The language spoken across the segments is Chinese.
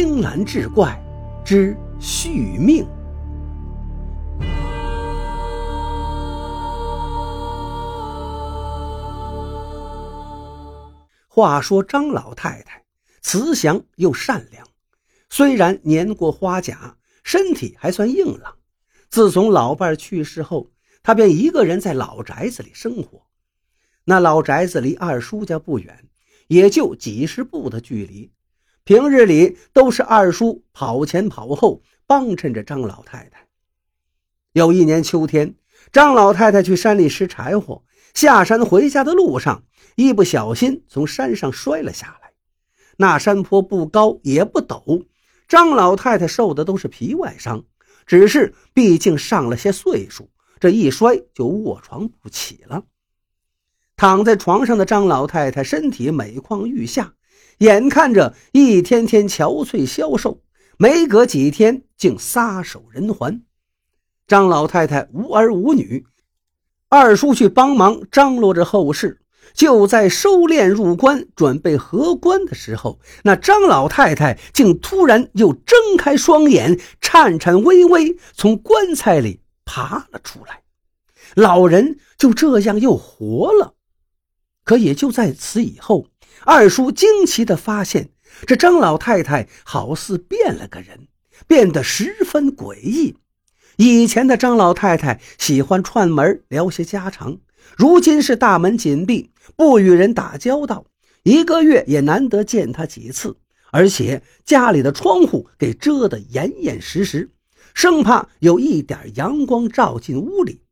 青蓝志怪之续命。话说张老太太慈祥又善良，虽然年过花甲，身体还算硬朗。自从老伴去世后，她便一个人在老宅子里生活。那老宅子离二叔家不远，也就几十步的距离。平日里都是二叔跑前跑后帮衬着张老太太。有一年秋天，张老太太去山里拾柴火，下山回家的路上，一不小心从山上摔了下来。那山坡不高也不陡，张老太太受的都是皮外伤，只是毕竟上了些岁数，这一摔就卧床不起了。躺在床上的张老太太身体每况愈下。眼看着一天天憔悴消瘦，没隔几天竟撒手人寰。张老太太无儿无女，二叔去帮忙张罗着后事。就在收殓入棺、准备合棺的时候，那张老太太竟突然又睁开双眼，颤颤巍巍从棺材里爬了出来。老人就这样又活了。可也就在此以后。二叔惊奇地发现，这张老太太好似变了个人，变得十分诡异。以前的张老太太喜欢串门聊些家常，如今是大门紧闭，不与人打交道，一个月也难得见她几次。而且家里的窗户给遮得严严实实，生怕有一点阳光照进屋里。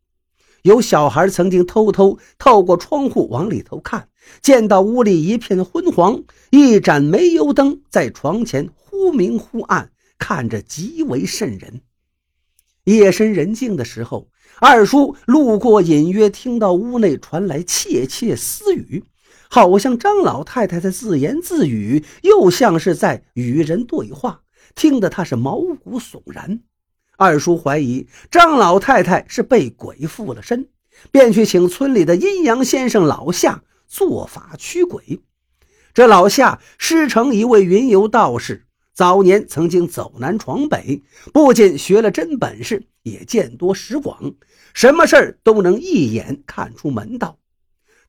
有小孩曾经偷偷透过窗户往里头看，见到屋里一片昏黄，一盏煤油灯在床前忽明忽暗，看着极为瘆人。夜深人静的时候，二叔路过，隐约听到屋内传来窃窃私语，好像张老太太在自言自语，又像是在与人对话，听得他是毛骨悚然。二叔怀疑张老太太是被鬼附了身，便去请村里的阴阳先生老夏做法驱鬼。这老夏师承一位云游道士，早年曾经走南闯北，不仅学了真本事，也见多识广，什么事儿都能一眼看出门道。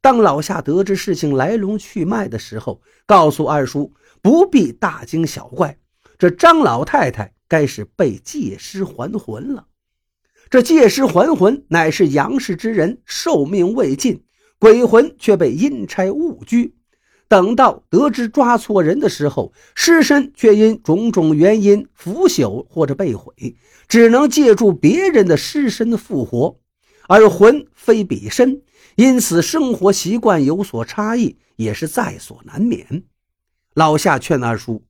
当老夏得知事情来龙去脉的时候，告诉二叔不必大惊小怪，这张老太太。该是被借尸还魂了。这借尸还魂乃是阳世之人寿命未尽，鬼魂却被阴差误拘。等到得知抓错人的时候，尸身却因种种原因腐朽或者被毁，只能借助别人的尸身复活。而魂非彼身，因此生活习惯有所差异，也是在所难免。老夏劝二叔：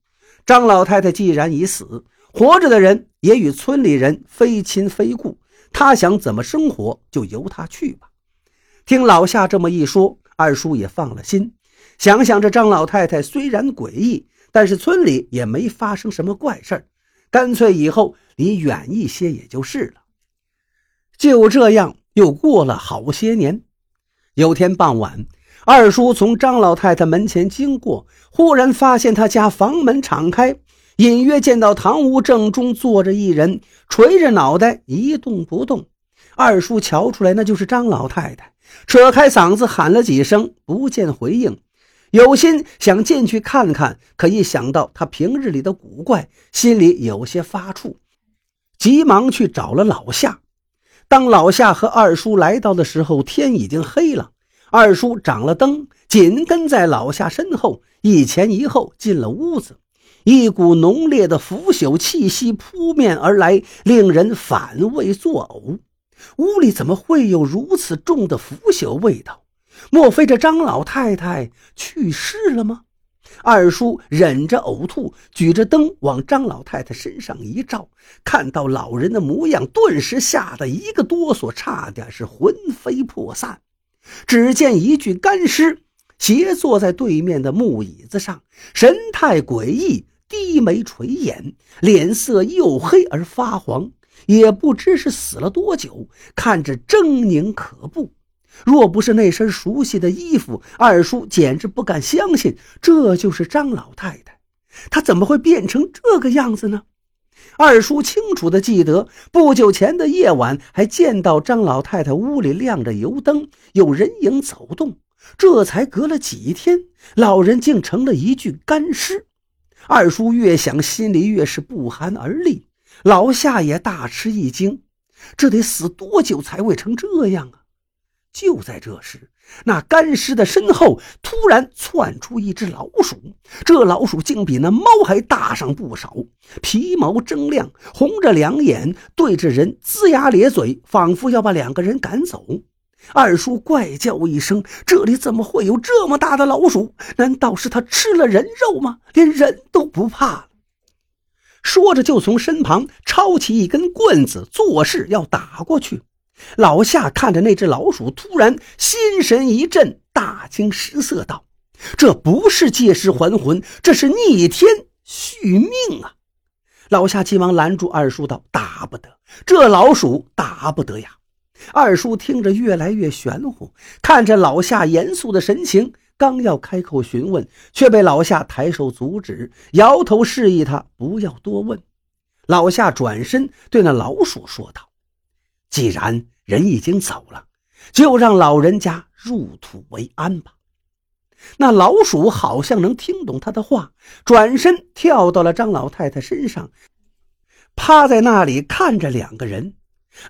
张老太太既然已死。活着的人也与村里人非亲非故，他想怎么生活就由他去吧。听老夏这么一说，二叔也放了心。想想这张老太太虽然诡异，但是村里也没发生什么怪事干脆以后离远一些也就是了。就这样又过了好些年。有天傍晚，二叔从张老太太门前经过，忽然发现他家房门敞开。隐约见到堂屋正中坐着一人，垂着脑袋一动不动。二叔瞧出来，那就是张老太太，扯开嗓子喊了几声，不见回应。有心想进去看看，可一想到他平日里的古怪，心里有些发怵，急忙去找了老夏。当老夏和二叔来到的时候，天已经黑了。二叔掌了灯，紧跟在老夏身后，一前一后进了屋子。一股浓烈的腐朽气息扑面而来，令人反胃作呕。屋里怎么会有如此重的腐朽味道？莫非这张老太太去世了吗？二叔忍着呕吐，举着灯往张老太太身上一照，看到老人的模样，顿时吓得一个哆嗦，差点是魂飞魄散。只见一具干尸斜坐在对面的木椅子上，神态诡异。低眉垂眼，脸色又黑而发黄，也不知是死了多久，看着狰狞可怖。若不是那身熟悉的衣服，二叔简直不敢相信这就是张老太太。她怎么会变成这个样子呢？二叔清楚地记得，不久前的夜晚还见到张老太太屋里亮着油灯，有人影走动。这才隔了几天，老人竟成了一具干尸。二叔越想，心里越是不寒而栗。老夏也大吃一惊，这得死多久才会成这样啊？就在这时，那干尸的身后突然窜出一只老鼠，这老鼠竟比那猫还大上不少，皮毛铮亮，红着两眼，对着人龇牙咧嘴，仿佛要把两个人赶走。二叔怪叫一声：“这里怎么会有这么大的老鼠？难道是他吃了人肉吗？连人都不怕？”说着，就从身旁抄起一根棍子，作势要打过去。老夏看着那只老鼠，突然心神一震，大惊失色道：“这不是借尸还魂，这是逆天续命啊！”老夏急忙拦住二叔道：“打不得，这老鼠打不得呀！”二叔听着越来越玄乎，看着老夏严肃的神情，刚要开口询问，却被老夏抬手阻止，摇头示意他不要多问。老夏转身对那老鼠说道。既然人已经走了，就让老人家入土为安吧。那老鼠好像能听懂他的话，转身跳到了张老太太身上，趴在那里看着两个人。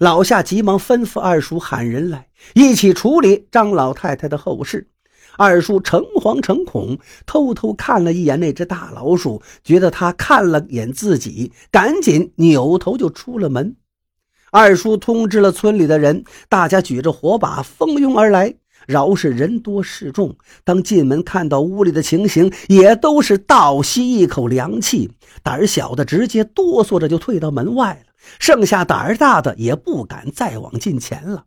老夏急忙吩咐二叔喊人来，一起处理张老太太的后事。二叔诚惶诚恐，偷偷看了一眼那只大老鼠，觉得他看了眼自己，赶紧扭头就出了门。二叔通知了村里的人，大家举着火把蜂拥而来。饶是人多势众，当进门看到屋里的情形，也都是倒吸一口凉气。胆小的直接哆嗦着就退到门外了，剩下胆儿大的也不敢再往近前了。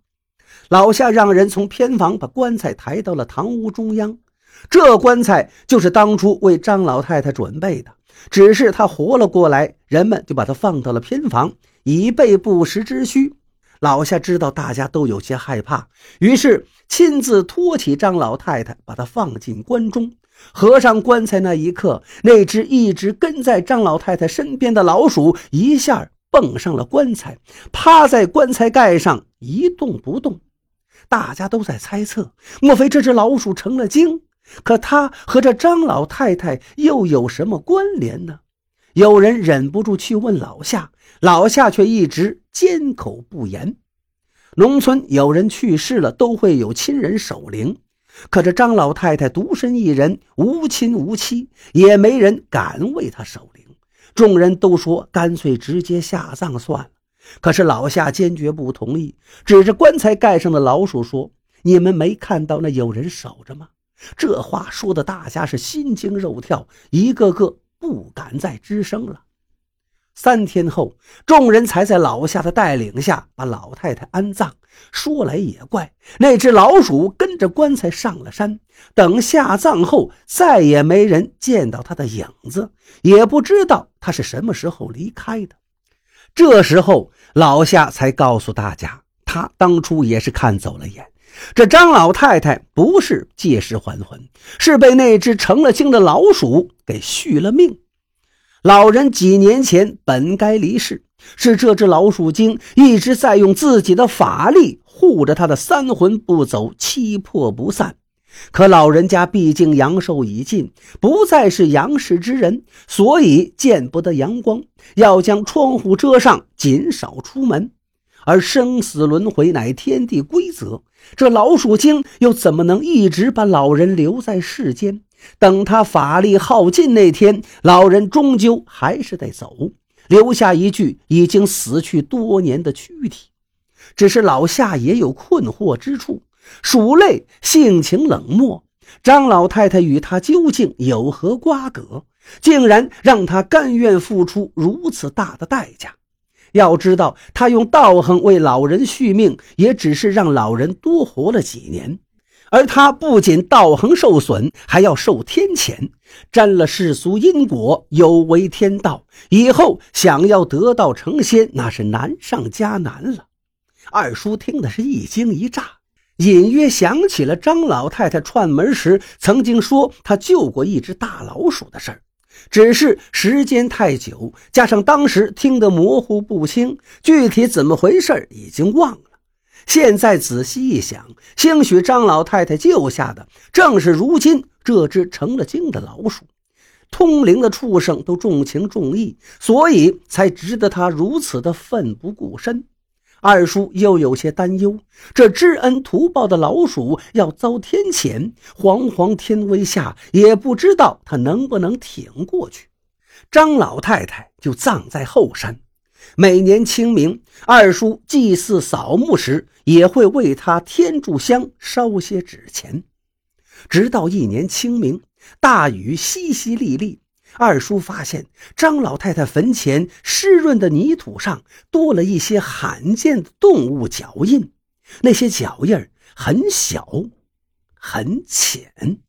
老夏让人从偏房把棺材抬到了堂屋中央，这棺材就是当初为张老太太准备的，只是她活了过来，人们就把她放到了偏房。以备不时之需，老夏知道大家都有些害怕，于是亲自托起张老太太，把她放进棺中。合上棺材那一刻，那只一直跟在张老太太身边的老鼠一下蹦上了棺材，趴在棺材盖上一动不动。大家都在猜测，莫非这只老鼠成了精？可它和这张老太太又有什么关联呢？有人忍不住去问老夏。老夏却一直缄口不言。农村有人去世了，都会有亲人守灵，可这张老太太独身一人，无亲无戚，也没人敢为她守灵。众人都说干脆直接下葬算了。可是老夏坚决不同意，指着棺材盖上的老鼠说：“你们没看到那有人守着吗？”这话说的大家是心惊肉跳，一个个不敢再吱声了。三天后，众人才在老夏的带领下把老太太安葬。说来也怪，那只老鼠跟着棺材上了山，等下葬后，再也没人见到他的影子，也不知道他是什么时候离开的。这时候，老夏才告诉大家，他当初也是看走了眼，这张老太太不是借尸还魂，是被那只成了精的老鼠给续了命。老人几年前本该离世，是这只老鼠精一直在用自己的法力护着他的三魂不走，七魄不散。可老人家毕竟阳寿已尽，不再是阳世之人，所以见不得阳光，要将窗户遮上，减少出门。而生死轮回乃天地规则，这老鼠精又怎么能一直把老人留在世间？等他法力耗尽那天，老人终究还是得走，留下一具已经死去多年的躯体。只是老夏也有困惑之处：鼠类性情冷漠，张老太太与他究竟有何瓜葛，竟然让他甘愿付出如此大的代价？要知道，他用道行为老人续命，也只是让老人多活了几年。而他不仅道行受损，还要受天谴，沾了世俗因果，有违天道。以后想要得道成仙，那是难上加难了。二叔听的是一惊一乍，隐约想起了张老太太串门时曾经说她救过一只大老鼠的事儿，只是时间太久，加上当时听得模糊不清，具体怎么回事已经忘了。现在仔细一想，兴许张老太太救下的正是如今这只成了精的老鼠。通灵的畜生都重情重义，所以才值得他如此的奋不顾身。二叔又有些担忧，这知恩图报的老鼠要遭天谴，惶惶天威下，也不知道他能不能挺过去。张老太太就葬在后山，每年清明，二叔祭祀扫墓时，也会为他添炷香，烧些纸钱。直到一年清明，大雨淅淅沥沥。二叔发现张老太太坟前湿润的泥土上多了一些罕见的动物脚印，那些脚印很小，很浅。